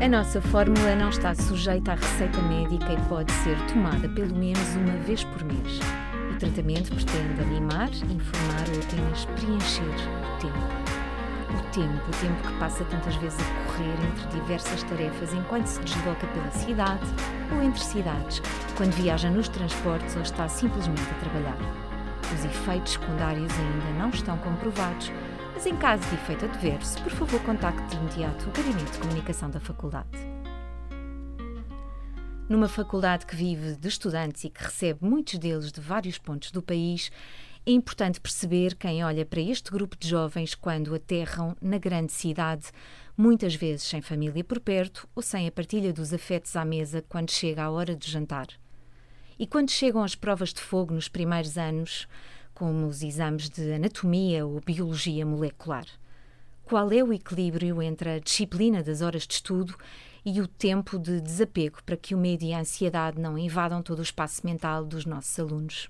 A nossa fórmula não está sujeita à receita médica e pode ser tomada pelo menos uma vez por mês. O tratamento pretende animar, informar ou apenas preencher o tempo. O tempo, o tempo que passa tantas vezes a correr entre diversas tarefas enquanto se desloca pela cidade ou entre cidades, quando viaja nos transportes ou está simplesmente a trabalhar. Os efeitos secundários ainda não estão comprovados, mas em caso de efeito adverso, por favor contacte de imediato o Gabinete de Comunicação da Faculdade. Numa faculdade que vive de estudantes e que recebe muitos deles de vários pontos do país, é importante perceber quem olha para este grupo de jovens quando aterram na grande cidade, muitas vezes sem família por perto ou sem a partilha dos afetos à mesa quando chega a hora de jantar. E quando chegam as provas de fogo nos primeiros anos, como os exames de anatomia ou biologia molecular. Qual é o equilíbrio entre a disciplina das horas de estudo e o tempo de desapego para que o medo e a ansiedade não invadam todo o espaço mental dos nossos alunos?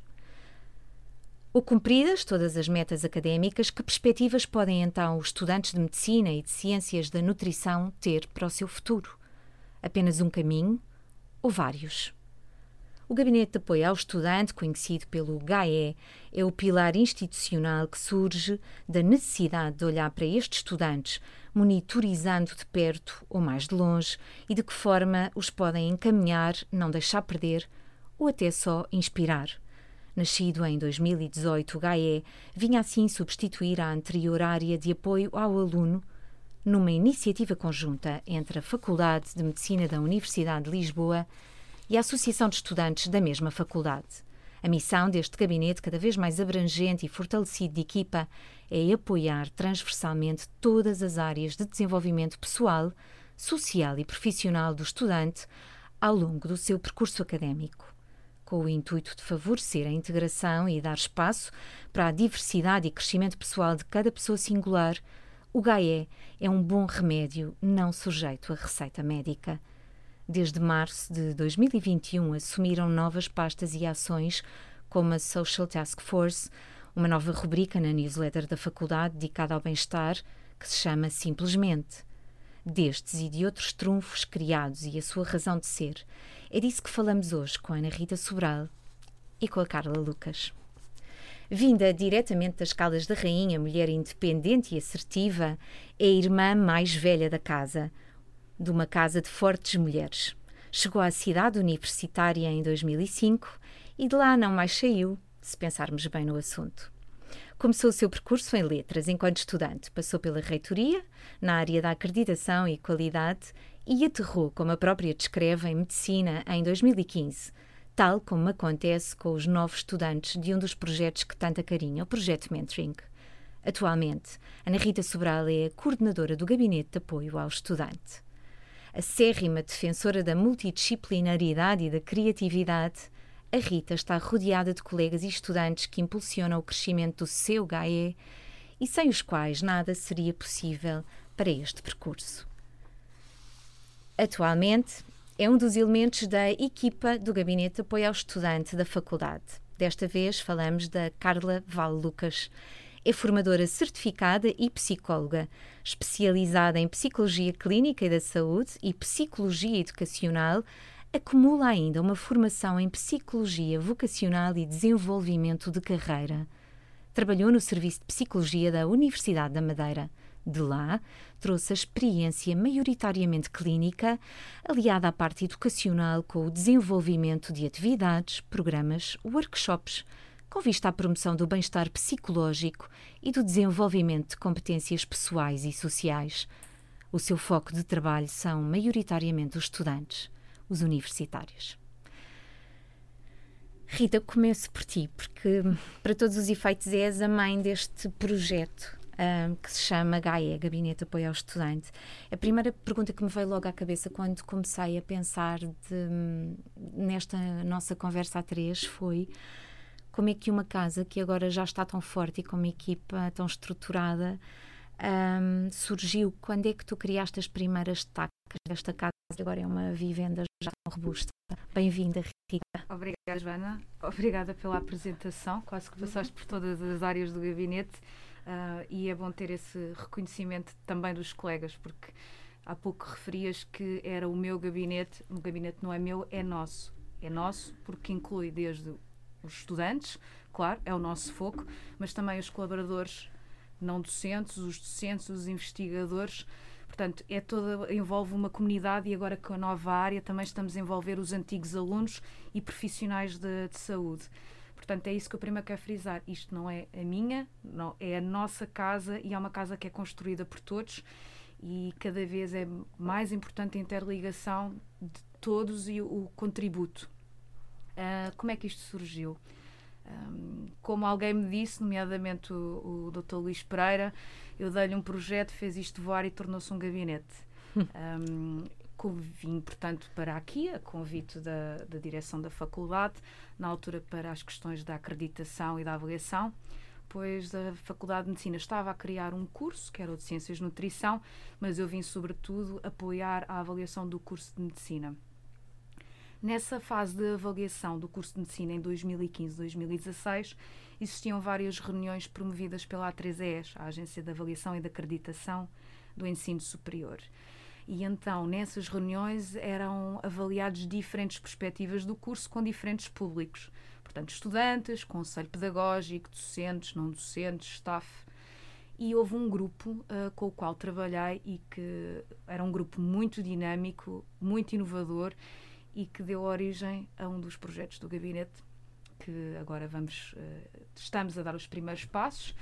Ou cumpridas todas as metas académicas, que perspectivas podem então os estudantes de medicina e de ciências da nutrição ter para o seu futuro? Apenas um caminho ou vários? O Gabinete de Apoio ao Estudante, conhecido pelo GAE, é o pilar institucional que surge da necessidade de olhar para estes estudantes, monitorizando de perto ou mais de longe e de que forma os podem encaminhar, não deixar perder ou até só inspirar. Nascido em 2018, o GAE vinha assim substituir a anterior área de apoio ao aluno numa iniciativa conjunta entre a Faculdade de Medicina da Universidade de Lisboa e a Associação de Estudantes da mesma faculdade. A missão deste gabinete, cada vez mais abrangente e fortalecido de equipa, é apoiar transversalmente todas as áreas de desenvolvimento pessoal, social e profissional do estudante ao longo do seu percurso académico. Com o intuito de favorecer a integração e dar espaço para a diversidade e crescimento pessoal de cada pessoa singular, o GAE é um bom remédio não sujeito à receita médica. Desde março de 2021, assumiram novas pastas e ações, como a Social Task Force, uma nova rubrica na newsletter da faculdade dedicada ao bem-estar, que se chama Simplesmente. Destes e de outros trunfos criados e a sua razão de ser, é disso que falamos hoje com Ana Rita Sobral e com a Carla Lucas. Vinda diretamente das Caldas da Rainha, mulher independente e assertiva, é a irmã mais velha da casa – de uma casa de fortes mulheres. Chegou à cidade universitária em 2005 e de lá não mais saiu, se pensarmos bem no assunto. Começou o seu percurso em letras enquanto estudante, passou pela reitoria, na área da acreditação e qualidade, e aterrou, como a própria descreve, em medicina em 2015, tal como acontece com os novos estudantes de um dos projetos que tanta carinha, o Projeto Mentoring. Atualmente, Ana Rita Sobral é a coordenadora do Gabinete de Apoio ao Estudante acérrima defensora da multidisciplinaridade e da criatividade, a Rita está rodeada de colegas e estudantes que impulsionam o crescimento do seu GAE e sem os quais nada seria possível para este percurso. Atualmente, é um dos elementos da equipa do Gabinete de Apoio ao Estudante da Faculdade. Desta vez falamos da Carla Val Lucas, é formadora certificada e psicóloga, especializada em psicologia clínica e da saúde e psicologia educacional. Acumula ainda uma formação em psicologia vocacional e desenvolvimento de carreira. Trabalhou no Serviço de Psicologia da Universidade da Madeira. De lá, trouxe a experiência maioritariamente clínica, aliada à parte educacional com o desenvolvimento de atividades, programas, workshops, com vista à promoção do bem-estar psicológico e do desenvolvimento de competências pessoais e sociais. O seu foco de trabalho são maioritariamente os estudantes, os universitários. Rita, começo por ti, porque para todos os efeitos és a mãe deste projeto um, que se chama GAE, Gabinete Apoio ao Estudante. A primeira pergunta que me veio logo à cabeça quando comecei a pensar de, nesta nossa conversa a três foi como é que uma casa que agora já está tão forte e com uma equipa tão estruturada um, surgiu? Quando é que tu criaste as primeiras tacas desta casa? Agora é uma vivenda já tão robusta. Bem-vinda, Rita. Obrigada, Joana. Obrigada pela apresentação. Quase que passaste por todas as áreas do gabinete uh, e é bom ter esse reconhecimento também dos colegas, porque Há pouco referias que era o meu gabinete. O gabinete não é meu, é nosso. É nosso porque inclui desde os estudantes, claro, é o nosso foco, mas também os colaboradores não docentes, os docentes, os investigadores. Portanto, é toda, envolve uma comunidade e agora com a nova área também estamos a envolver os antigos alunos e profissionais de, de saúde. Portanto, é isso que eu primeiro quero frisar. Isto não é a minha, não, é a nossa casa e é uma casa que é construída por todos e cada vez é mais importante a interligação de todos e o, o contributo. Uh, como é que isto surgiu? Um, como alguém me disse, nomeadamente o, o Dr. Luís Pereira, eu dei-lhe um projeto, fez isto voar e tornou-se um gabinete. um, vim, portanto, para aqui, a convite da, da direção da faculdade, na altura para as questões da acreditação e da avaliação, pois a Faculdade de Medicina estava a criar um curso, que era o de Ciências de Nutrição, mas eu vim, sobretudo, apoiar a avaliação do curso de Medicina. Nessa fase de avaliação do curso de medicina em 2015-2016, existiam várias reuniões promovidas pela A3ES, a Agência de Avaliação e de Acreditação do Ensino Superior. E então, nessas reuniões, eram avaliados diferentes perspectivas do curso com diferentes públicos. Portanto, estudantes, conselho pedagógico, docentes, não docentes, staff. E houve um grupo uh, com o qual trabalhei e que era um grupo muito dinâmico, muito inovador e que deu origem a um dos projetos do gabinete que agora vamos uh, estamos a dar os primeiros passos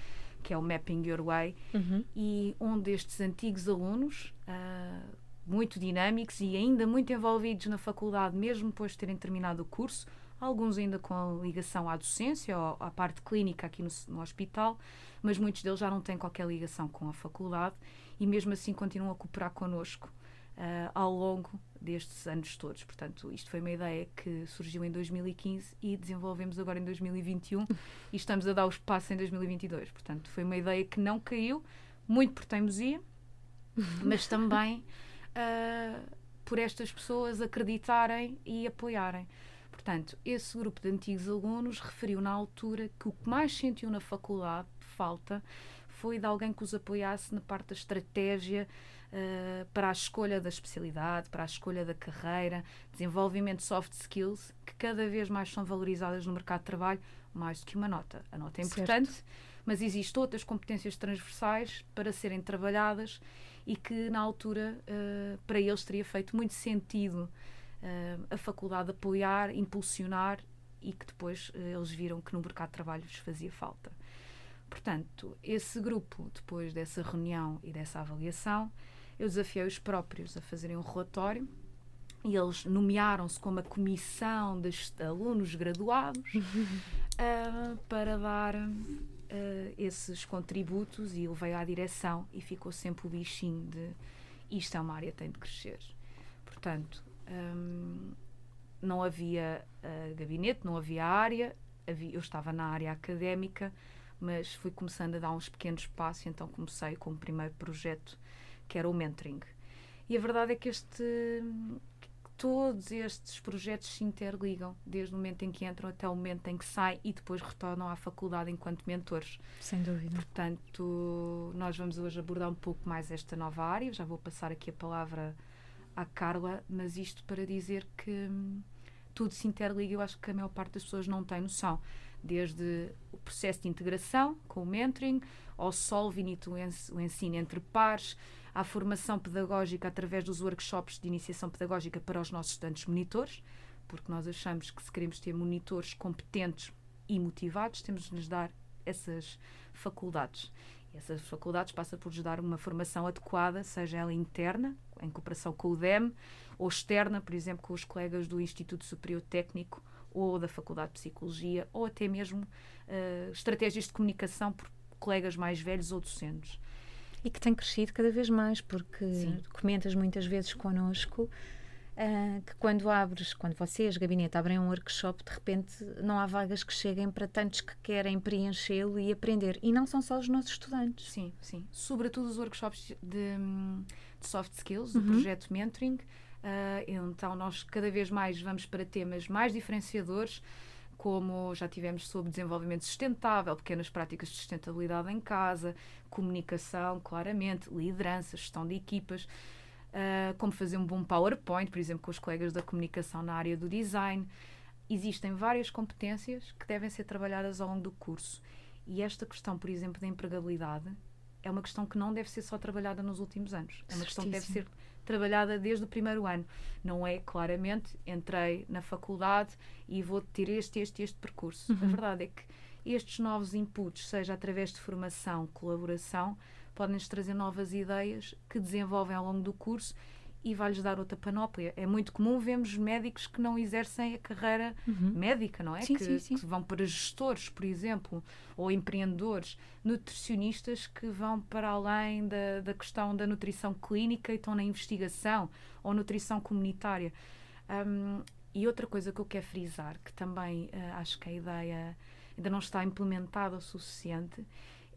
que é o Mapping Your Way uhum. e onde estes antigos alunos uh, muito dinâmicos e ainda muito envolvidos na faculdade mesmo depois de terem terminado o curso alguns ainda com a ligação à docência ou à parte clínica aqui no, no hospital mas muitos deles já não têm qualquer ligação com a faculdade e mesmo assim continuam a cooperar connosco uh, ao longo destes anos todos. Portanto, isto foi uma ideia que surgiu em 2015 e desenvolvemos agora em 2021 e estamos a dar os passos em 2022. Portanto, foi uma ideia que não caiu, muito por teimosia, mas também uh, por estas pessoas acreditarem e apoiarem. Portanto, esse grupo de antigos alunos referiu na altura que o que mais sentiu na faculdade falta foi de alguém que os apoiasse na parte da estratégia uh, para a escolha da especialidade, para a escolha da carreira, desenvolvimento de soft skills, que cada vez mais são valorizadas no mercado de trabalho, mais do que uma nota. A nota é importante, certo. mas existem outras competências transversais para serem trabalhadas e que, na altura, uh, para eles teria feito muito sentido uh, a faculdade apoiar, impulsionar e que depois eles viram que no mercado de trabalho lhes fazia falta. Portanto, esse grupo, depois dessa reunião e dessa avaliação, eu desafiei os próprios a fazerem um relatório e eles nomearam-se como a comissão de alunos graduados uh, para dar uh, esses contributos e ele veio à direção e ficou sempre o bichinho de isto é uma área que tem de crescer. Portanto, um, não havia uh, gabinete, não havia área, havia, eu estava na área académica, mas fui começando a dar uns pequenos passos, então comecei com o primeiro projeto que era o mentoring. E a verdade é que este todos estes projetos se interligam, desde o momento em que entram até o momento em que saem e depois retornam à faculdade enquanto mentores. Sem dúvida. Portanto, nós vamos hoje abordar um pouco mais esta nova área. Já vou passar aqui a palavra à Carla, mas isto para dizer que hum, tudo se interliga. Eu acho que a maior parte das pessoas não tem noção desde o processo de integração com o mentoring, ao solving o ensino entre pares, à formação pedagógica através dos workshops de iniciação pedagógica para os nossos estudantes monitores, porque nós achamos que se queremos ter monitores competentes e motivados, temos de lhes dar essas faculdades. E essas faculdades passa por lhes dar uma formação adequada, seja ela interna, em cooperação com o DEM, ou externa, por exemplo, com os colegas do Instituto Superior Técnico ou da Faculdade de Psicologia, ou até mesmo uh, estratégias de comunicação por colegas mais velhos ou docentes. E que tem crescido cada vez mais, porque Sim. comentas muitas vezes connosco uh, que quando abres, quando vocês, gabinete, abrem um workshop, de repente não há vagas que cheguem para tantos que querem preenchê-lo e aprender. E não são só os nossos estudantes. Sim, sim. Sobretudo os workshops de, de soft skills, do uhum. projeto Mentoring então, nós cada vez mais vamos para temas mais diferenciadores, como já tivemos sobre desenvolvimento sustentável, pequenas práticas de sustentabilidade em casa, comunicação, claramente, liderança, gestão de equipas. uh, como fazer um bom PowerPoint, por exemplo, com os colegas da comunicação na área do design. Existem várias competências que devem ser trabalhadas ao longo do curso. E esta questão, por exemplo, da empregabilidade é uma questão que não deve ser só trabalhada nos últimos anos. É uma questão que deve ser trabalhada desde o primeiro ano. Não é claramente entrei na faculdade e vou ter este, este, este percurso. Uhum. A verdade é que estes novos inputs, seja através de formação, colaboração, podem-nos trazer novas ideias que desenvolvem ao longo do curso e vai-lhes dar outra panóplia. É muito comum vermos médicos que não exercem a carreira uhum. médica, não é? Sim, que, sim, sim. que, vão para gestores, por exemplo, ou empreendedores, nutricionistas que vão para além da, da questão da nutrição clínica e estão na investigação, ou nutrição comunitária. Um, e outra coisa que eu quero frisar, que também uh, acho que a ideia ainda não está implementada o suficiente,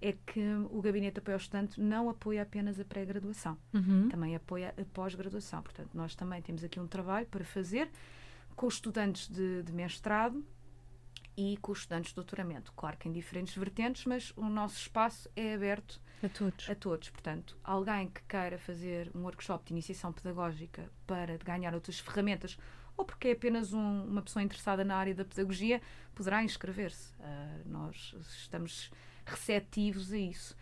é que o Gabinete de Apoio ao Estudante não apoia apenas a pré-graduação, uhum. também apoia a pós-graduação. Portanto, nós também temos aqui um trabalho para fazer com estudantes de, de mestrado e com os estudantes de doutoramento. Claro que em diferentes vertentes, mas o nosso espaço é aberto a todos. A todos. Portanto, alguém que queira fazer um workshop de iniciação pedagógica para ganhar outras ferramentas ou porque é apenas um, uma pessoa interessada na área da pedagogia, poderá inscrever-se. Uh, nós estamos receptivos a isso.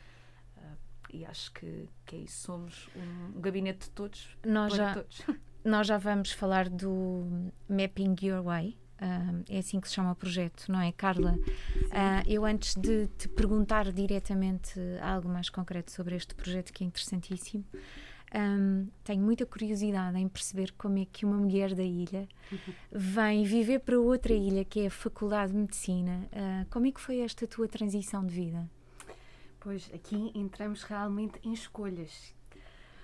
Uh, e acho que, que é isso. Somos um, um gabinete de todos. Nós já, todos. nós já vamos falar do Mapping Your Way. Uh, é assim que se chama o projeto, não é, Carla? Uh, eu, antes de te perguntar diretamente algo mais concreto sobre este projeto, que é interessantíssimo, um, tenho muita curiosidade em perceber como é que uma mulher da ilha vem viver para outra ilha, que é a Faculdade de Medicina. Uh, como é que foi esta tua transição de vida? Pois aqui entramos realmente em escolhas.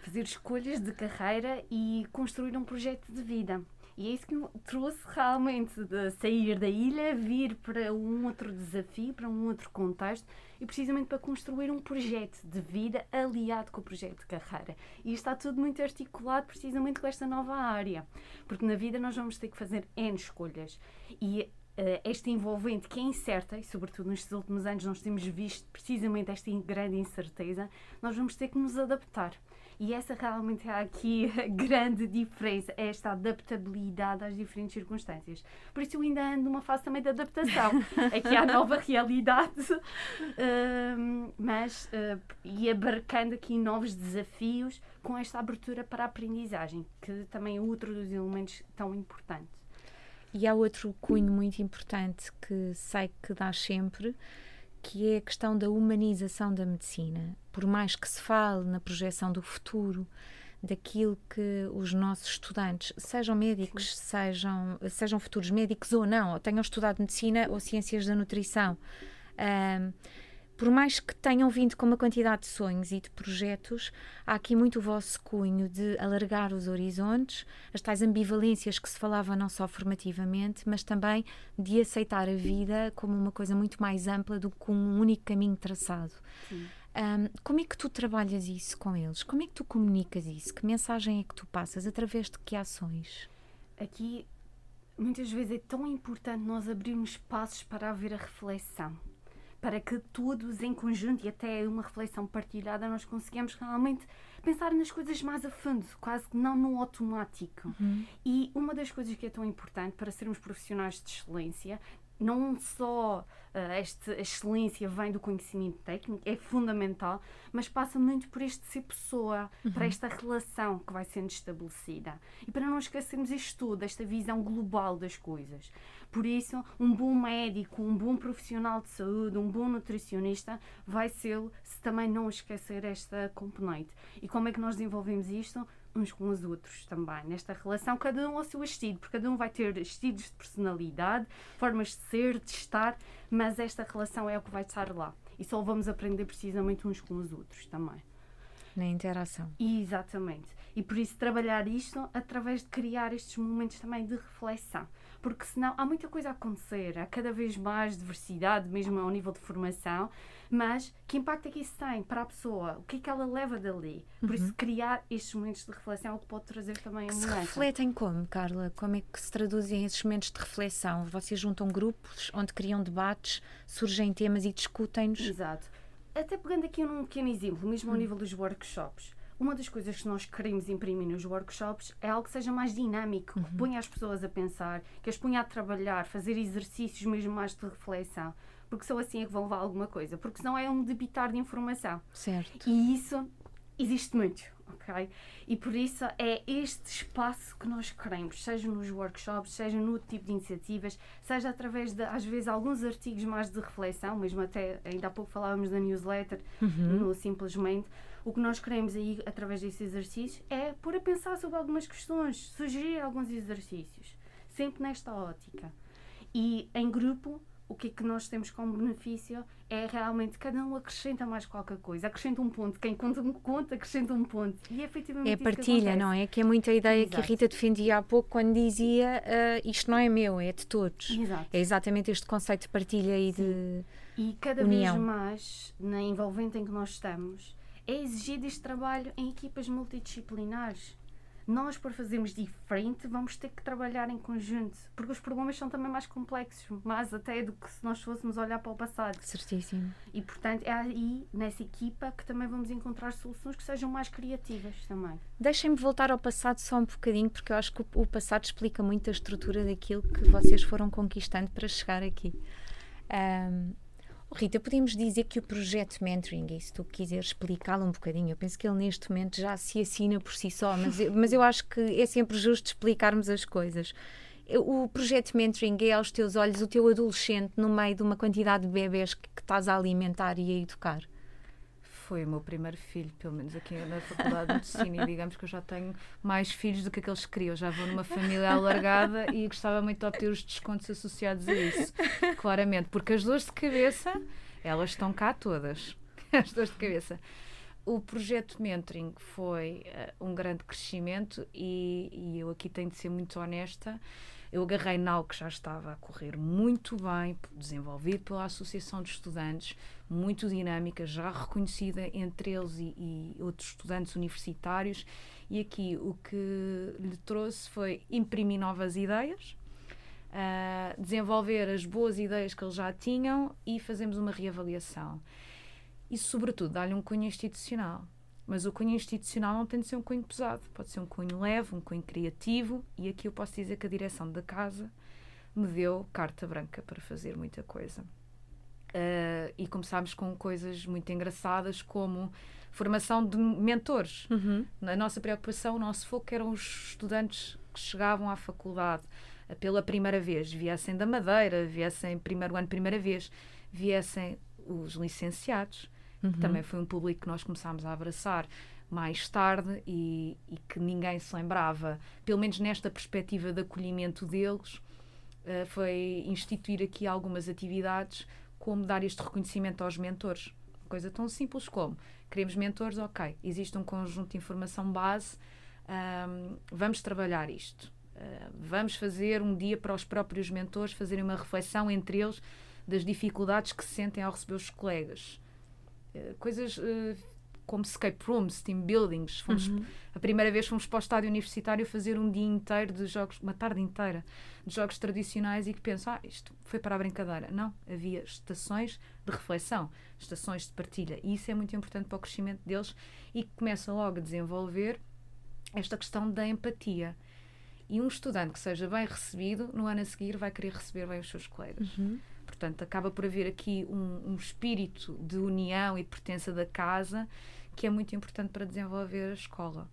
Fazer escolhas de carreira e construir um projeto de vida. E é isso que me trouxe realmente de sair da ilha, vir para um outro desafio, para um outro contexto e precisamente para construir um projeto de vida aliado com o projeto de carreira. E está tudo muito articulado precisamente com esta nova área, porque na vida nós vamos ter que fazer N escolhas. E Uh, esta envolvente que é incerta, e sobretudo nestes últimos anos nós temos visto precisamente esta grande incerteza, nós vamos ter que nos adaptar. E essa realmente é aqui a grande diferença, é esta adaptabilidade às diferentes circunstâncias. Por isso eu ainda ando numa fase também de adaptação, aqui à nova realidade, uh, mas uh, e abarcando aqui novos desafios com esta abertura para a aprendizagem, que também é outro dos elementos tão importantes. E há outro cunho muito importante que sei que dá sempre, que é a questão da humanização da medicina. Por mais que se fale na projeção do futuro, daquilo que os nossos estudantes, sejam médicos, sejam, sejam futuros médicos ou não, ou tenham estudado medicina ou ciências da nutrição, um, por mais que tenham vindo com uma quantidade de sonhos e de projetos, há aqui muito o vosso cunho de alargar os horizontes, as tais ambivalências que se falava não só formativamente, mas também de aceitar a vida como uma coisa muito mais ampla do que um único caminho traçado. Um, como é que tu trabalhas isso com eles? Como é que tu comunicas isso? Que mensagem é que tu passas? Através de que ações? Aqui, muitas vezes é tão importante nós abrirmos espaços para haver a reflexão para que todos em conjunto e até uma reflexão partilhada nós consigamos realmente pensar nas coisas mais a fundo, quase que não no automático. Uhum. E uma das coisas que é tão importante para sermos profissionais de excelência não só uh, esta excelência vem do conhecimento técnico, é fundamental, mas passa muito por este ser pessoa, uhum. para esta relação que vai sendo estabelecida. E para não esquecermos isto tudo, esta visão global das coisas. Por isso, um bom médico, um bom profissional de saúde, um bom nutricionista vai ser se também não esquecer esta componente. E como é que nós desenvolvemos isto? uns com os outros também, nesta relação, cada um ao seu estilo, porque cada um vai ter estilos de personalidade, formas de ser, de estar, mas esta relação é o que vai estar lá. E só vamos aprender precisamente uns com os outros também. Na interação. Exatamente. E por isso trabalhar isto através de criar estes momentos também de reflexão porque senão há muita coisa a acontecer, há cada vez mais diversidade, mesmo ao nível de formação, mas que impacto é que isso tem para a pessoa? O que é que ela leva dali? Por uhum. isso, criar estes momentos de reflexão é o que pode trazer também a mudança. Se refletem como, Carla? Como é que se traduzem esses momentos de reflexão? Vocês juntam grupos onde criam debates, surgem temas e discutem-nos? Exato. Até pegando aqui num pequeno exemplo, mesmo ao hum. nível dos workshops uma das coisas que nós queremos imprimir nos workshops é algo que seja mais dinâmico, que ponha as pessoas a pensar, que as ponha a trabalhar, fazer exercícios mesmo mais de reflexão. Porque só assim é que vão levar alguma coisa. Porque senão é um debitar de informação. Certo. E isso existe muito, ok? E por isso é este espaço que nós queremos, seja nos workshops, seja no tipo de iniciativas, seja através de, às vezes, alguns artigos mais de reflexão, mesmo até, ainda há pouco falávamos da newsletter, no Simplesmente. O que nós queremos aí, através desses exercícios, é pôr a pensar sobre algumas questões, sugerir alguns exercícios, sempre nesta ótica. E em grupo, o que é que nós temos como benefício é realmente cada um acrescenta mais qualquer coisa, acrescenta um ponto, quem conta um conto acrescenta um ponto. E é efetivamente É partilha, não é? Que é muita ideia que a Exato. Rita defendia há pouco quando dizia ah, isto não é meu, é de todos. Exato. É exatamente este conceito de partilha e de. E cada União. vez mais, na envolvente em que nós estamos, é exigido este trabalho em equipas multidisciplinares. Nós, para fazermos diferente, vamos ter que trabalhar em conjunto, porque os problemas são também mais complexos, mais até do que se nós fôssemos olhar para o passado. Certíssimo. E, portanto, é aí, nessa equipa, que também vamos encontrar soluções que sejam mais criativas também. Deixem-me voltar ao passado só um bocadinho, porque eu acho que o, passado explica muito a estrutura daquilo que vocês foram conquistando para chegar aqui. Oh, Rita, podemos dizer que o projeto Mentoring, e se tu quiseres explicá-lo um bocadinho, eu penso que ele neste momento já se assina por si só, mas eu, mas eu acho que é sempre justo explicarmos as coisas. O projeto Mentoring é, aos teus olhos, o teu adolescente no meio de uma quantidade de bebés que, que estás a alimentar e a educar. Foi o meu primeiro filho, pelo menos aqui na Faculdade de Medicina, e digamos que eu já tenho mais filhos do que aqueles que queria. Eu já vou numa família alargada e gostava muito de obter os descontos associados a isso, claramente, porque as dores de cabeça, elas estão cá todas. As dores de cabeça. O projeto Mentoring foi eh, um grande crescimento e, e eu aqui tenho de ser muito honesta. Eu agarrei na algo que já estava a correr muito bem, desenvolvido pela Associação de Estudantes, muito dinâmica, já reconhecida entre eles e, e outros estudantes universitários. E aqui o que lhe trouxe foi imprimir novas ideias, ah, desenvolver as boas ideias que eles já tinham e fazemos uma reavaliação. E, sobretudo, dar-lhe um cunho institucional. Mas o cunho institucional não tem de ser um cunho pesado, pode ser um cunho leve, um cunho criativo, e aqui eu posso dizer que a direção da casa me deu carta branca para fazer muita coisa. Ah, e começámos com coisas muito engraçadas, como formação de mentores. A nossa preocupação, o nosso foco eram os estudantes que chegavam à faculdade. Ah, pela primeira vez, viessem da Madeira, viessem primeiro ano, primeira vez, viessem os licenciados, que também foi um público que nós começámos a abraçar mais tarde e, e que ninguém se lembrava, pelo menos nesta perspectiva de acolhimento deles, eh, foi instituir aqui algumas atividades como dar este reconhecimento aos mentores. Coisa tão simples como queremos mentores, ok, existe um conjunto de informação base, ahm, vamos trabalhar isto. Ah, vamos fazer um dia para os próprios mentores fazerem uma reflexão entre eles das dificuldades que se sentem ao receber os colegas. Eh, coisas eh, como escape rooms, team buildings. Fomos, A primeira vez fomos para o estádio universitário fazer um dia inteiro de jogos, uma tarde inteira, de jogos tradicionais e que penso, ah, isto foi para a brincadeira. Não, havia estações de reflexão, estações de partilha. E isso é muito importante para o crescimento deles e que começa logo a desenvolver esta questão da empatia. E um estudante que seja bem recebido, no ano a seguir vai querer receber bem os seus colegas. Portanto, acaba por haver aqui um, um espírito de união e de pertença da casa que é muito importante para desenvolver a escola.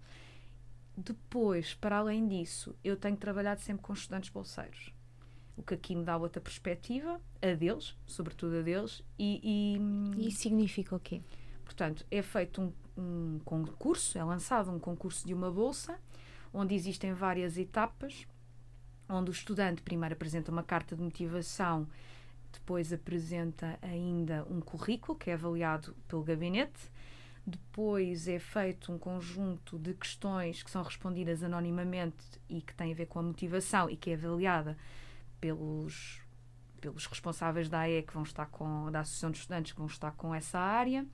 Depois, para além disso, eu tenho trabalhado sempre com estudantes bolseiros. O que aqui me dá outra perspectiva, a deles, sobretudo a deles, e, e E significa o quê? Portanto, é feito um, um concurso, é lançado um concurso de uma bolsa, onde existem várias etapas, onde o estudante primeiro apresenta uma carta de motivação, depois apresenta ainda um currículo que é avaliado pelo gabinete, depois é feito um conjunto de questões que são respondidas anonimamente e que têm a ver com a motivação e que é avaliada pelos pelos responsáveis da AE que vão estar com da Associação de Estudantes que vão estar com essa área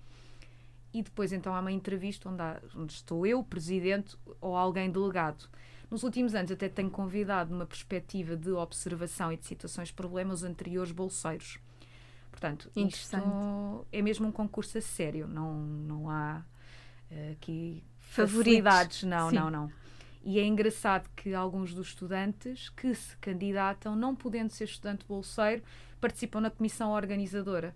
e depois então há uma entrevista onde, há- onde estou eu, presidente ou alguém delegado. Nos últimos anos até tenho convidado numa perspectiva de observação e de situações de problemas os anteriores bolseiros. Portanto, isto é mesmo um concurso a sério, não, não há uh, aqui favoritos. Não, Sim. não, não. E é engraçado que alguns dos estudantes que se candidatam, não podendo ser estudante bolseiro, participam na comissão organizadora,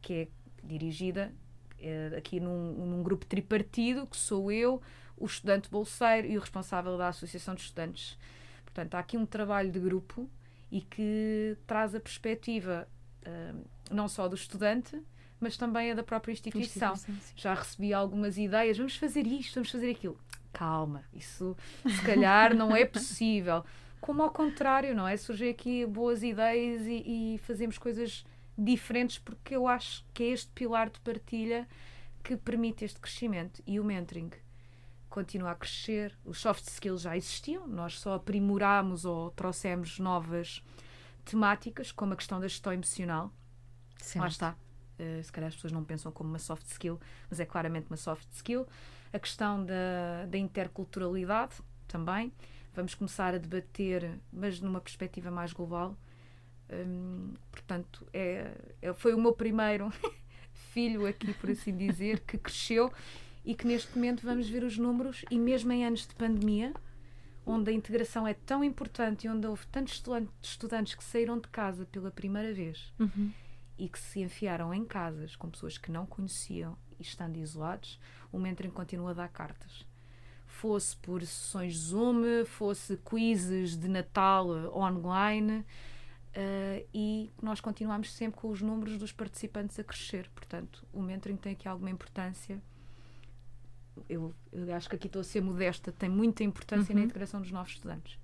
que é dirigida é, aqui num, num, grupo tripartido, que sou eu, o estudante bolseiro e o responsável da Associação de Estudantes. Portanto, há aqui um trabalho de grupo e que traz a perspectiva uh, não só do estudante, mas também a da própria instituição. instituição Já recebi algumas ideias, vamos fazer isto, vamos fazer aquilo. Calma, isso se calhar não é possível. Como ao contrário, não é? Surgem aqui boas ideias e, e fazemos coisas diferentes porque eu acho que é este pilar de partilha que permite este crescimento. E o mentoring continua a crescer. Os soft skills já existiam, nós só aprimoramos ou trouxemos novas temáticas, como a questão da gestão emocional. Lá está. Uh, se calhar as pessoas não pensam como uma soft skill, mas é claramente uma soft skill. A questão da, da interculturalidade também. Vamos começar a debater, mas numa perspectiva mais global. Um, portanto, é, é, foi o meu primeiro filho aqui, por assim dizer, que cresceu e que neste momento vamos ver os números e mesmo em anos de pandemia, onde a integração é tão importante e onde houve tantos estudantes que saíram de casa pela primeira vez uhum. e que se enfiaram em casas com pessoas que não conheciam e estando isolados, o mentoring continua a dar cartas. Fosse por sessões Zoom, fosse quizzes de Natal online, Uh, e nós continuamos sempre com os números dos participantes a crescer. Portanto, o mentoring tem aqui alguma importância eu, eu, acho que aqui estou a ser modesta, tem muita importância uhum. na integração dos novos estudantes.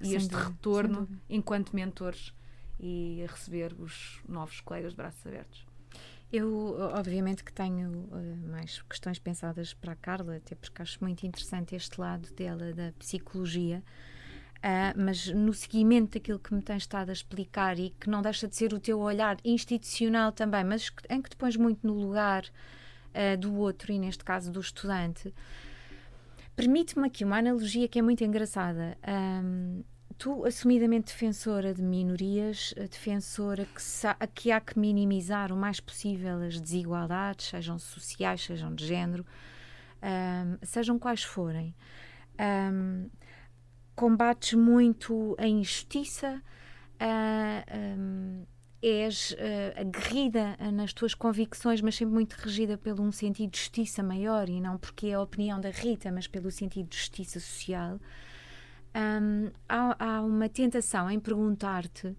E sem este dúvida, retorno enquanto mentores e a receber os novos colegas de braços abertos. Eu, obviamente, que tenho uh, mais questões pensadas para a Carla, até porque acho muito interessante este lado dela da psicologia. Uh, mas no seguimento daquilo que me tens estado a explicar e que não deixa de ser o teu olhar institucional também, mas em que te pões muito no lugar uh, do outro, e neste caso do estudante, permite-me aqui uma analogia que é muito engraçada. Um, tu, assumidamente defensora de minorias, defensora que, que, há que minimizar o mais possível as desigualdades, sejam sociais, sejam de género, um, sejam quais forem. Um, combates muito a injustiça, uh, um, és uh, aguerrida eh, nas tuas convicções, mas sempre muito regida pelo um sentido de justiça maior e não porque é a opinião da Rita, mas pelo sentido de justiça social. Um, há, há, uma tentação em perguntar-te uh,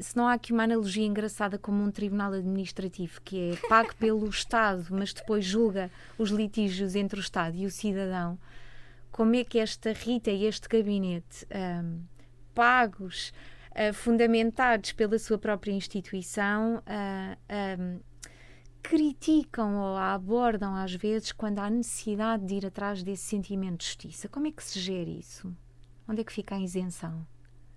se não há aqui uma analogia engraçada como um tribunal administrativo que é pago pelo Estado, mas depois julga os litígios entre o Estado e o cidadão. Como é que esta Rita e este gabinete um, pagos fundamentados pela sua própria instituição, uh, um, criticam ou abordam às vezes quando há necessidade de ir atrás desse sentimento de justiça. Como é que se gera isso? Onde é que fica a isenção?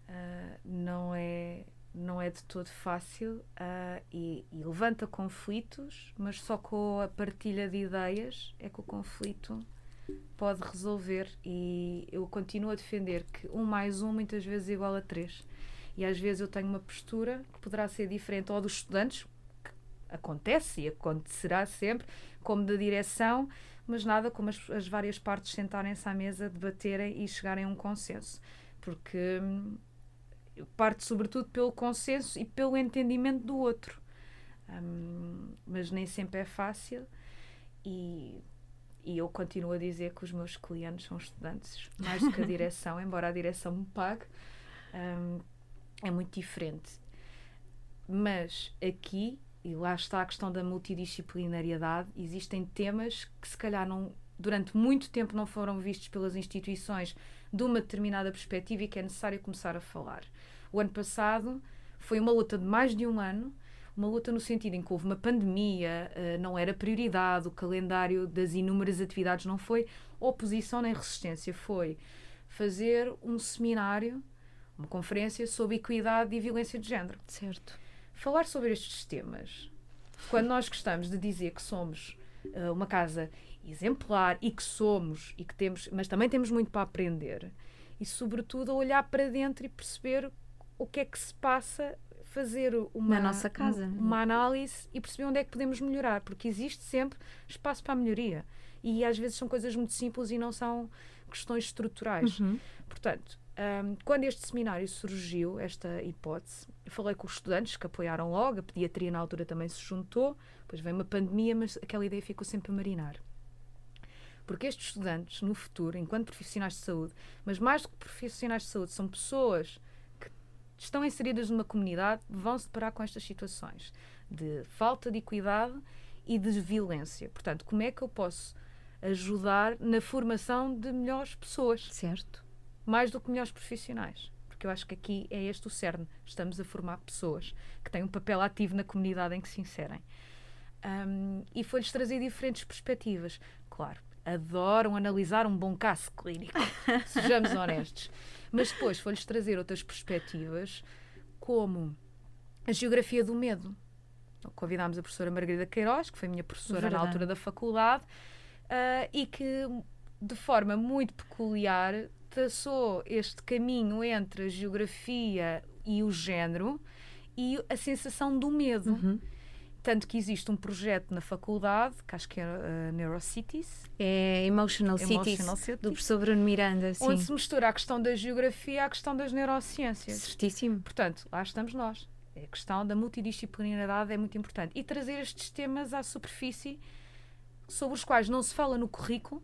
Uh, não é não é de todo fácil uh, e, e, levanta conflitos, mas só com a partilha de ideias é que o conflito pode resolver. E eu continuo a defender que um mais um muitas vezes é igual a três. E às vezes eu tenho uma postura que poderá ser diferente ou dos estudantes, que acontece e acontecerá sempre, como da direção, mas nada como as, as várias partes sentarem-se à mesa, debaterem e chegarem a um consenso. Porque hum, parte sobretudo pelo consenso e pelo entendimento do outro. Hum, mas nem sempre é fácil e, e eu continuo a dizer que os meus clientes são estudantes, mais do que a direção, embora a direção me pague. Um, é muito diferente. Mas aqui, e lá está a questão da multidisciplinariedade, existem temas que se calhar não, durante muito tempo não foram vistos pelas instituições de uma determinada perspectiva e que é necessário começar a falar. O ano passado foi uma luta de mais de um ano, uma luta no sentido em que houve uma pandemia, eh, não era prioridade, o calendário das inúmeras atividades não foi oposição nem resistência, foi fazer um seminário uma conferência sobre equidade e violência de género. Certo. Falar sobre estes temas, quando nós gostamos de dizer que somos uh, uma casa exemplar e que somos e que temos, mas também temos muito para aprender e sobretudo a olhar para dentro e perceber o que é que se passa, fazer uma, Na nossa casa. uma análise e perceber onde é que podemos melhorar, porque existe sempre espaço para a melhoria. E às vezes são coisas muito simples e não são questões estruturais. Uhum. Portanto, um, quando este seminário surgiu, esta hipótese, falei com os estudantes que apoiaram logo, a pediatria na altura também se juntou, depois veio uma pandemia, mas aquela ideia ficou sempre a marinar. Porque estes estudantes, no futuro, enquanto profissionais de saúde, mas mais do que profissionais de saúde, são pessoas que estão inseridas numa comunidade, vão se deparar com estas situações de falta de equidade e de violência. Portanto, como é que eu posso ajudar na formação de melhores pessoas? Certo. Mais do que melhores profissionais. Porque eu acho que aqui é este o cerne. Estamos a formar pessoas que têm um papel ativo na comunidade em que se inserem. Um, e foi-lhes trazer diferentes perspectivas. Claro, adoram analisar um bom caso clínico, sejamos honestos. Mas depois foi-lhes trazer outras perspectivas, como a geografia do medo. Convidámos a professora Margarida Queiroz, que foi minha professora Verdade. na altura da faculdade, ah, e que, de forma muito peculiar, traçou este caminho entre a geografia e o género e a sensação do medo. Uhum. Tanto que existe um projeto na faculdade, que acho que é uh, Neurocities, É Emotional, Cities, Emotional Cities, do professor Bruno Miranda. Sim. onde se mistura a questão da geografia à questão das neurociências. Certíssimo. Portanto, lá estamos nós. A questão da multidisciplinaridade é muito importante. E trazer estes temas à superfície sobre os quais não se fala no currículo,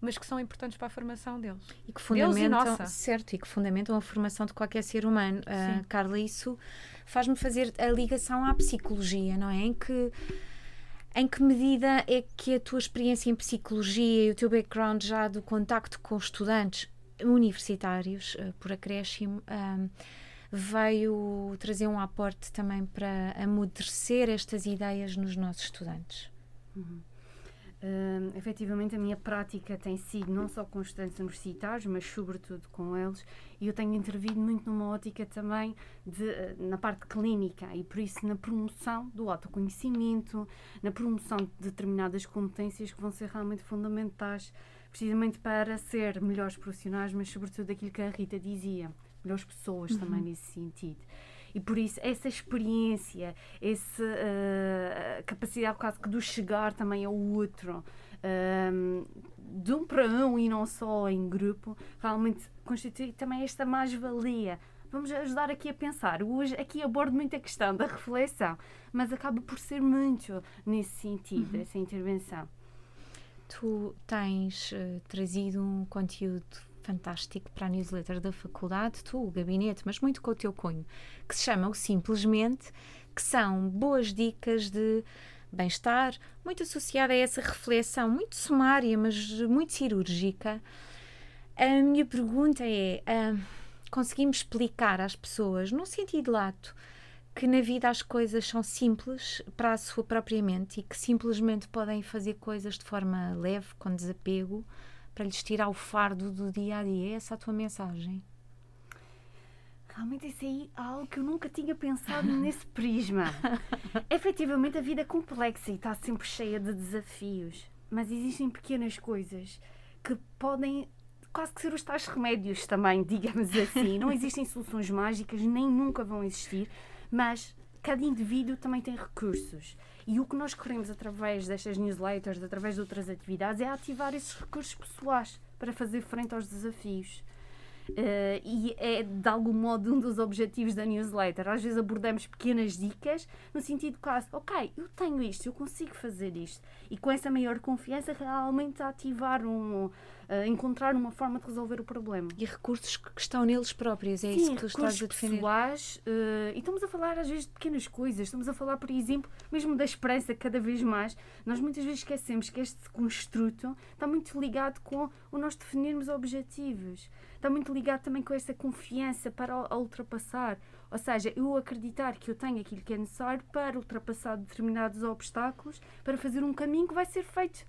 mas que são importantes para a formação deles. E que e fundamentam, nossa. certo, e que fundamentam a formação de qualquer ser humano. Sim. Carla, isso faz-me fazer a ligação à psicologia, não é? Em que, em que medida é que a tua experiência em psicologia e o teu background já do contacto com estudantes universitários, ah, por acréscimo, ah, veio trazer um aporte também para amadurecer estas ideias nos nossos estudantes? Hum, efetivamente, a minha prática tem sido não só com estudantes universitários, mas sobretudo com eles, e eu tenho intervido muito numa ótica também de, eh, na parte clínica. E por isso na promoção do autoconhecimento, na promoção de determinadas competências que vão ser realmente fundamentais, precisamente para ser melhores profissionais, mas sobretudo aquilo que a Rita dizia, melhores pessoas também nesse sentido. E por isso, essa experiência, essa eh, capacidade quase que do chegar também ao outro, ehm, de um para um e não só em grupo, realmente constitui também esta mais-valia. Vamos ajudar aqui a pensar. Hoje aqui abordo muito a questão da reflexão, mas acaba por ser muito nesse sentido, essa intervenção. Tu tens eh, trazido um conteúdo fantástico para a newsletter da faculdade, tu, o gabinete, mas muito com o teu cunho, que se chama o Simplesmente, que são boas dicas de bem-estar, muito associada a essa reflexão, muito sumária, mas muito cirúrgica. A minha pergunta é: ah, conseguimos explicar às pessoas, num sentido lato, que na vida as coisas são simples para a sua própria mente e que simplesmente podem fazer coisas de forma leve, com desapego, para lhes tirar o fardo do dia a dia? É essa a tua mensagem? Realmente isso aí é algo que eu nunca tinha pensado nesse prisma. Efetivamente a vida é complexa e está sempre cheia de desafios, mas existem pequenas coisas que podem quase que ser os tais remédios também, digamos assim. Não existem soluções mágicas, nem nunca vão existir, mas cada indivíduo também tem recursos. E o que nós queremos através destas newsletters, através de outras atividades, é ativar esses recursos pessoais para fazer frente aos desafios. Eh, e é de algum modo um dos objetivos da newsletter. Às vezes abordamos pequenas dicas no sentido quase, ok, eu tenho isto, eu consigo fazer isto. E com essa maior confiança, realmente ativar um. eh, encontrar uma forma de resolver o problema. E recursos que estão neles próprios, é isso que tu estás a defender. pessoais, eh, e estamos a falar às vezes de pequenas coisas, estamos a falar, por exemplo, mesmo da esperança cada vez mais. Nós muitas vezes esquecemos que este construto está muito ligado com o nós definirmos objetivos, está muito ligado também com essa confiança para ultrapassar. Ou seja, eu acreditar que eu tenho aquilo que é necessário para ultrapassar determinados obstáculos, para fazer um caminho que vai ser feito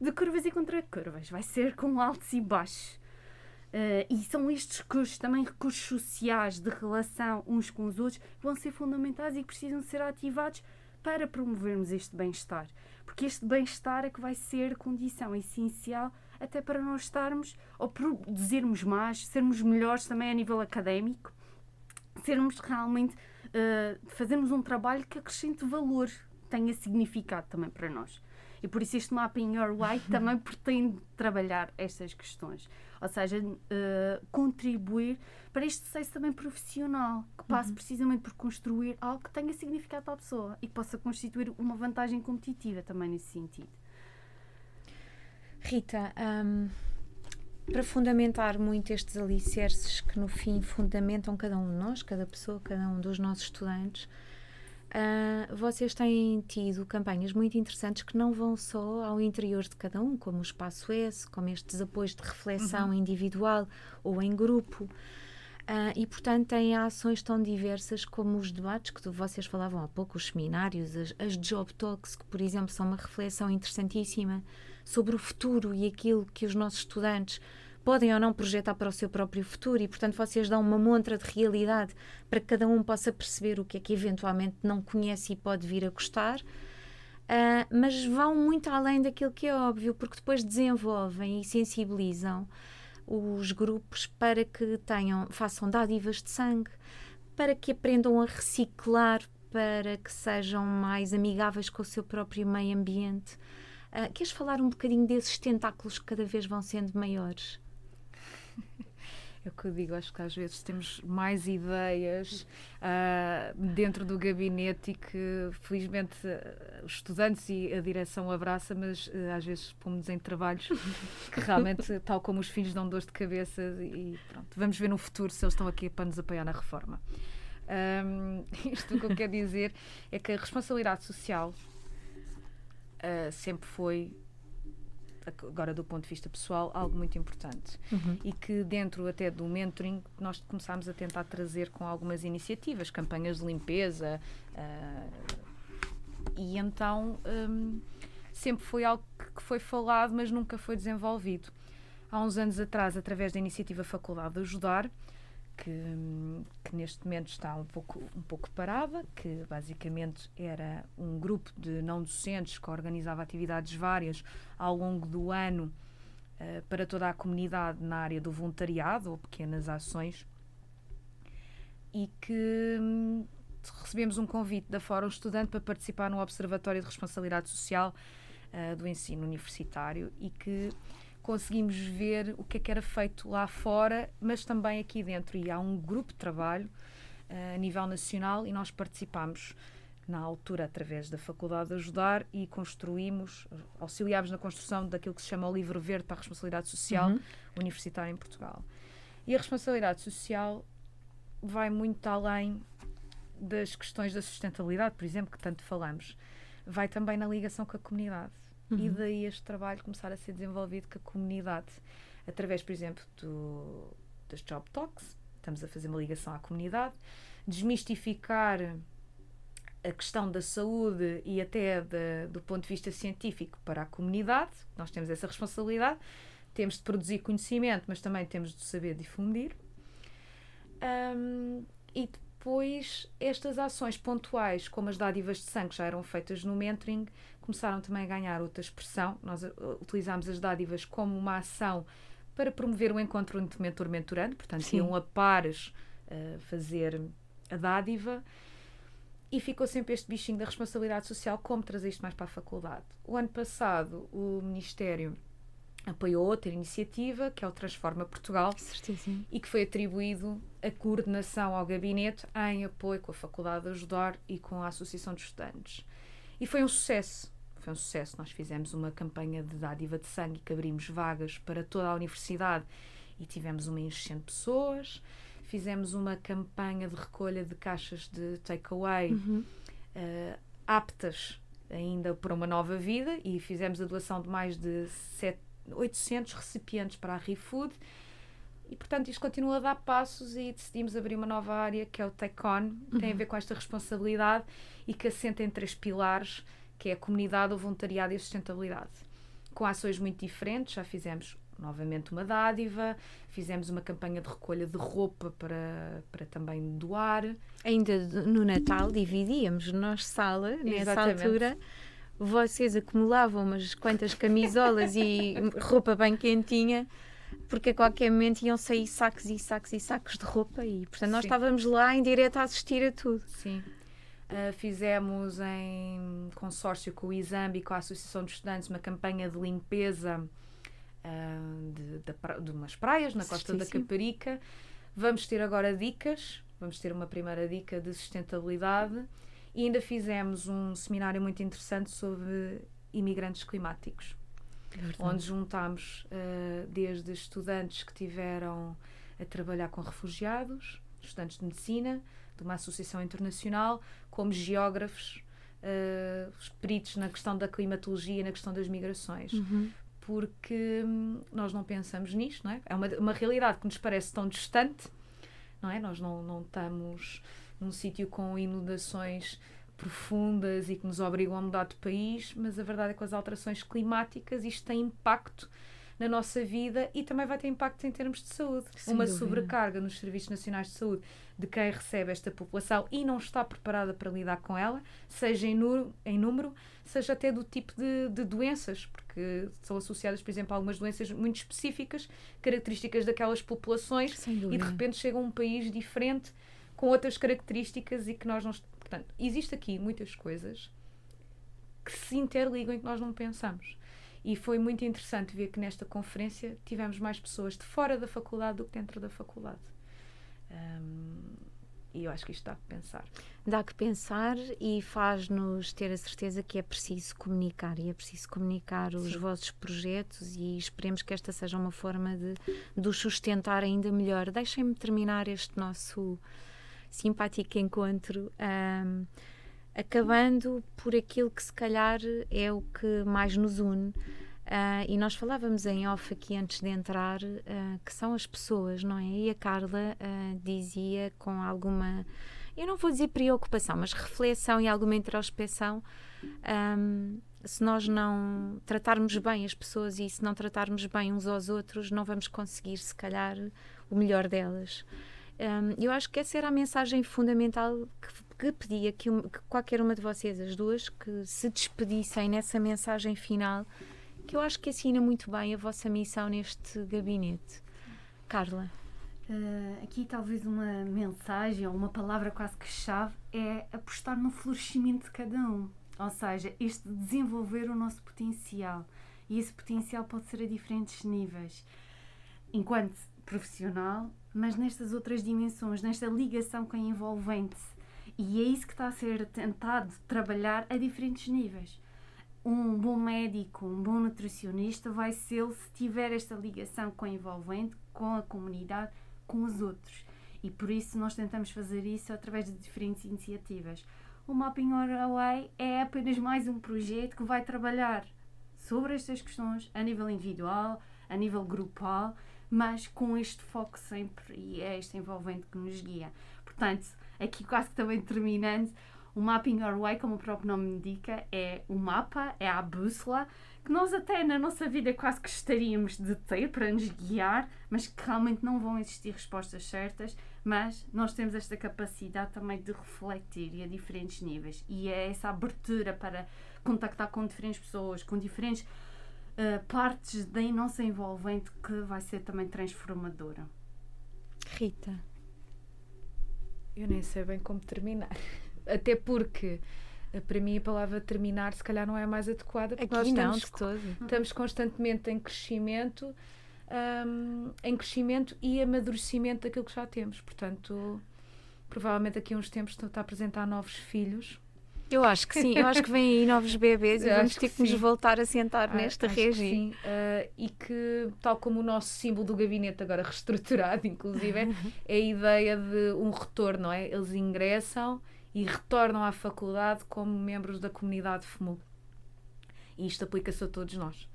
de curvas e contra curvas, vai ser com altos e baixos. Eh, e são estes recursos, também recursos sociais de relação uns com os outros, que vão ser fundamentais e que precisam ser ativados para promovermos este bem-estar. Porque este bem-estar é que vai ser condição essencial até para nós estarmos, ou produzirmos mais, sermos melhores também a nível académico, sermos realmente uh, fazermos um trabalho que acrescente valor, tenha significado também para nós. E por isso este mapa in Your Light também pretende trabalhar estas questões. Ou seja, uh, contribuir para este sucesso também profissional, que passe uhum. precisamente por construir algo que tenha significado para a pessoa e que possa constituir uma vantagem competitiva também nesse sentido. Rita, um, para fundamentar muito estes alicerces que no fim fundamentam cada um de nós, cada pessoa, cada um dos nossos estudantes, uh, vocês têm tido campanhas muito interessantes que não vão só ao interior de cada um, como o Espaço S, como estes apoios de reflexão uhum. individual ou em grupo. Uh, e, portanto, têm ações tão diversas como os debates que vocês falavam há pouco, os seminários, as, as job talks, que, por exemplo, são uma reflexão interessantíssima sobre o futuro e aquilo que os nossos estudantes podem ou não projetar para o seu próprio futuro e, portanto, vocês dão uma montra de realidade para que cada um possa perceber o que é que eventualmente não conhece e pode vir a gostar. Uh, mas vão muito além daquilo que é óbvio, porque depois desenvolvem e sensibilizam os grupos para que tenham, façam dádivas de sangue, para que aprendam a reciclar, para que sejam mais amigáveis com o seu próprio meio ambiente. Uh, queres falar um bocadinho desses tentáculos que cada vez vão sendo maiores? É o que eu digo, acho que às vezes temos mais ideias uh, dentro do gabinete e que felizmente uh, os estudantes e a direção abraça, mas uh, às vezes pomos em trabalhos que realmente, tal como os filhos, dão dores de cabeça e pronto, vamos ver no futuro se eles estão aqui para nos apoiar na reforma. Um, isto que eu quero dizer é que a responsabilidade social sempre foi agora do ponto de vista pessoal, algo muito importante. Uhum. E que dentro até do mentoring nós começámos a tentar trazer com algumas iniciativas, campanhas de limpeza. Uh, e então um, sempre foi algo que foi falado, mas nunca foi desenvolvido. Há uns anos atrás, através da iniciativa Faculdade de Ajudar, que, que, neste momento está um pouco, um pouco parada, que basicamente era um grupo de não docentes que organizava atividades várias ao longo do ano uh, para toda a comunidade na área do voluntariado ou pequenas ações e que um, recebemos um convite da Fórum Estudante para participar no Observatório de Responsabilidade Social uh, do Ensino Universitário e que conseguimos ver o que é que era feito lá fora, mas também aqui dentro. E há um grupo de trabalho uh, a nível nacional e nós participamos na altura através da Faculdade de Ajudar e construímos, auxiliámos na construção daquilo que se chama o Livro Verde para a Responsabilidade Social uhum. Universitária em Portugal. E a responsabilidade social vai muito além das questões da sustentabilidade, por exemplo, que tanto falamos. Vai também na ligação com a comunidade uhum. e daí este trabalho começar a ser desenvolvido com a comunidade, através, por exemplo, do, das Job Talks, estamos a fazer uma ligação à comunidade, desmistificar a questão da saúde e até de, do ponto de vista científico para a comunidade, nós temos essa responsabilidade, temos de produzir conhecimento, mas também temos de saber difundir. Um, e depois estas ações pontuais, como as dádivas de sangue já eram feitas no mentoring, começaram também a ganhar outra expressão. Nós uh, utilizámos as dádivas como uma ação para promover o encontro entre mentor-mentorando, portanto, Sim. iam a pares uh, fazer a dádiva. E ficou sempre este bichinho da responsabilidade social, como trazer isto mais para a faculdade. O ano passado, o Ministério apoiou outra iniciativa, que é o Transforma Portugal, Certíssimo. e que foi atribuído a coordenação ao gabinete em apoio com a Faculdade de Ajudar e com a Associação de Estudantes. E foi um sucesso. Foi um sucesso. Nós fizemos uma campanha de dádiva de sangue que abrimos vagas para toda a universidade e tivemos uma enchente de pessoas. Fizemos uma campanha de recolha de caixas de takeaway uhum. uh, aptas ainda para uma nova vida e fizemos a doação de mais de 7 800 recipientes para a ReFood e, portanto, isto continua a dar passos e decidimos abrir uma nova área que é o TechOn, que tem a uhum. ver com esta responsabilidade e que assenta em três pilares, que é a comunidade, o voluntariado e a sustentabilidade. Com ações muito diferentes, já fizemos novamente uma dádiva, fizemos uma campanha de recolha de roupa para, para também doar. Ainda no Natal dividíamos nós sala, nessa Exatamente. altura vocês acumulavam umas quantas camisolas e roupa bem quentinha porque a qualquer momento iam sair sacos e sacos e sacos de roupa e, portanto, nós Sim. estávamos lá em direto a assistir a tudo. Sim. Uh, fizemos em consórcio com o ISAMB e com a Associação de Estudantes uma campanha de limpeza uh, de, pra- de umas praias na costa da. Caparica. Vamos ter agora dicas, vamos ter uma primeira dica de sustentabilidade e ainda fizemos um seminário muito interessante sobre imigrantes climáticos onde juntámos eh, desde estudantes que tiveram a trabalhar com refugiados, estudantes de medicina, de uma associação internacional, como geógrafos, os peritos na questão da climatologia e na questão das migrações. Porque hum, nós não pensamos nisto, não é? É uma, uma realidade que nos parece tão distante, não é? Nós não, não estamos num sítio com inundações profundas e que nos obrigam a mudar de país, mas a verdade é que com as alterações climáticas isto tem impacto na nossa vida e também vai ter impacto em termos de saúde. Sem Uma dúvida. sobrecarga nos serviços nacionais de saúde de quem recebe esta população e não está preparada para lidar com ela, seja em, nu- em número, seja até do tipo de, de doenças, porque são associadas, por exemplo, a algumas doenças muito específicas, características daquelas populações, e de repente chega a um país diferente com outras características e que nós não. Portanto, existe aqui muitas coisas que se interligam e que nós não pensamos. E foi muito interessante ver que nesta conferência tivemos mais pessoas de fora da faculdade do que dentro da faculdade. Hum, e eu acho que isto dá para pensar. Dá que pensar e faz-nos ter a certeza que é preciso comunicar e é preciso comunicar os Sim. vossos projetos e esperemos que esta seja uma forma de, de os sustentar ainda melhor. Deixem-me terminar este nosso simpático encontro ahm, acabando por aquilo que se calhar é o que mais nos une. Ah, e nós falávamos em off aqui antes de entrar ah, que são as pessoas, não é? E a Carla ah, dizia com alguma, eu não vou dizer preocupação, mas reflexão e alguma introspeção. ahm, se nós não tratarmos bem as pessoas e se não tratarmos bem uns aos outros, não vamos conseguir, se calhar, o melhor delas. Hum, eu acho que essa era a mensagem fundamental que, que pedia que, um- que qualquer uma de vocês, as duas, que se despedissem nessa mensagem final, que eu acho que assina muito bem a vossa missão neste gabinete. Carla. Eh, aqui talvez uma mensagem ou uma palavra quase que chave é apostar no florescimento de cada um. Ou seja, este desenvolver o nosso potencial. E esse potencial pode ser a diferentes níveis. Enquanto profissional, mas nestas outras dimensões, nesta ligação com a envolvente. E é isso que está a ser tentado trabalhar a diferentes níveis. Um bom médico, um bom nutricionista vai ser se tiver esta ligação com a envolvente, com a comunidade, com os outros. E por isso nós tentamos fazer isso através de diferentes iniciativas. O Mapping Our Away é apenas mais um projeto que vai trabalhar sobre estas questões a nível individual, a nível grupal, mas com este foco sempre e é este envolvente que nos guia. Portanto, aqui quase que também terminando, o Mapping Our Way, como o próprio nome indica, é o mapa, é a bússola, que nós até na nossa vida quase que gostaríamos de ter para nos guiar, mas que realmente não vão existir respostas certas, mas nós temos esta capacidade também de refletir e a diferentes níveis. E é essa abertura para contactar com diferentes pessoas, com diferentes eh, partes da nossa envolvente que vai ser também transformadora. Rita. Eu nem sei bem como terminar. Até porque, eh, para mim, a palavra terminar se calhar não é a mais adequada, porque nós Aqui não, estamos, de todo. estamos constantemente em crescimento, hum, em crescimento e amadurecimento daquilo que já temos. Portanto, provavelmente daqui a uns tempos está a apresentar novos filhos. Eu acho que sim, eu acho que vêm aí novos bebês e vamos ter que que nos voltar a sentar Ah, regime. sim, ah, e que, tal como o nosso símbolo do gabinete, agora reestruturado, inclusive, é a ideia de um retorno, não é? Eles ingressam e retornam à faculdade como membros da comunidade FMU. E isto aplica-se a todos nós.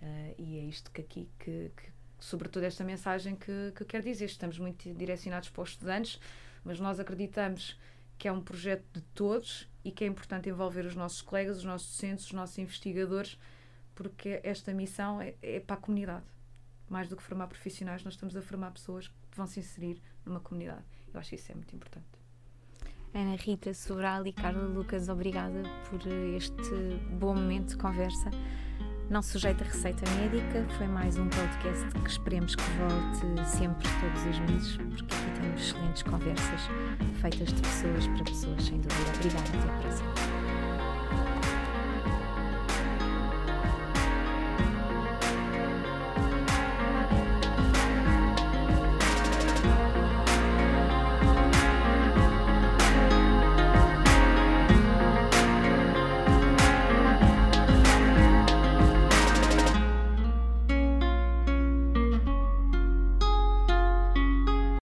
Ah, e é isto que aqui, que, que- sobretudo esta mensagem que, que eu quero dizer. Estamos muito direcionados para os estudantes, mas nós acreditamos que é um projeto de todos e que é importante envolver os nossos colegas, os nossos docentes, os nossos investigadores, porque esta missão é, é para a comunidade. Mais do que formar profissionais, nós estamos a formar pessoas que vão se inserir numa comunidade. Eu acho que isso é muito importante. Ana Rita Sobral e Carla Lucas, obrigada por este bom momento de conversa. Não sujeita receita médica, foi mais um podcast que esperemos que volte sempre, todos os meses, porque aqui temos excelentes conversas feitas de pessoas para pessoas, sem dúvida. Obrigada, até a próxima.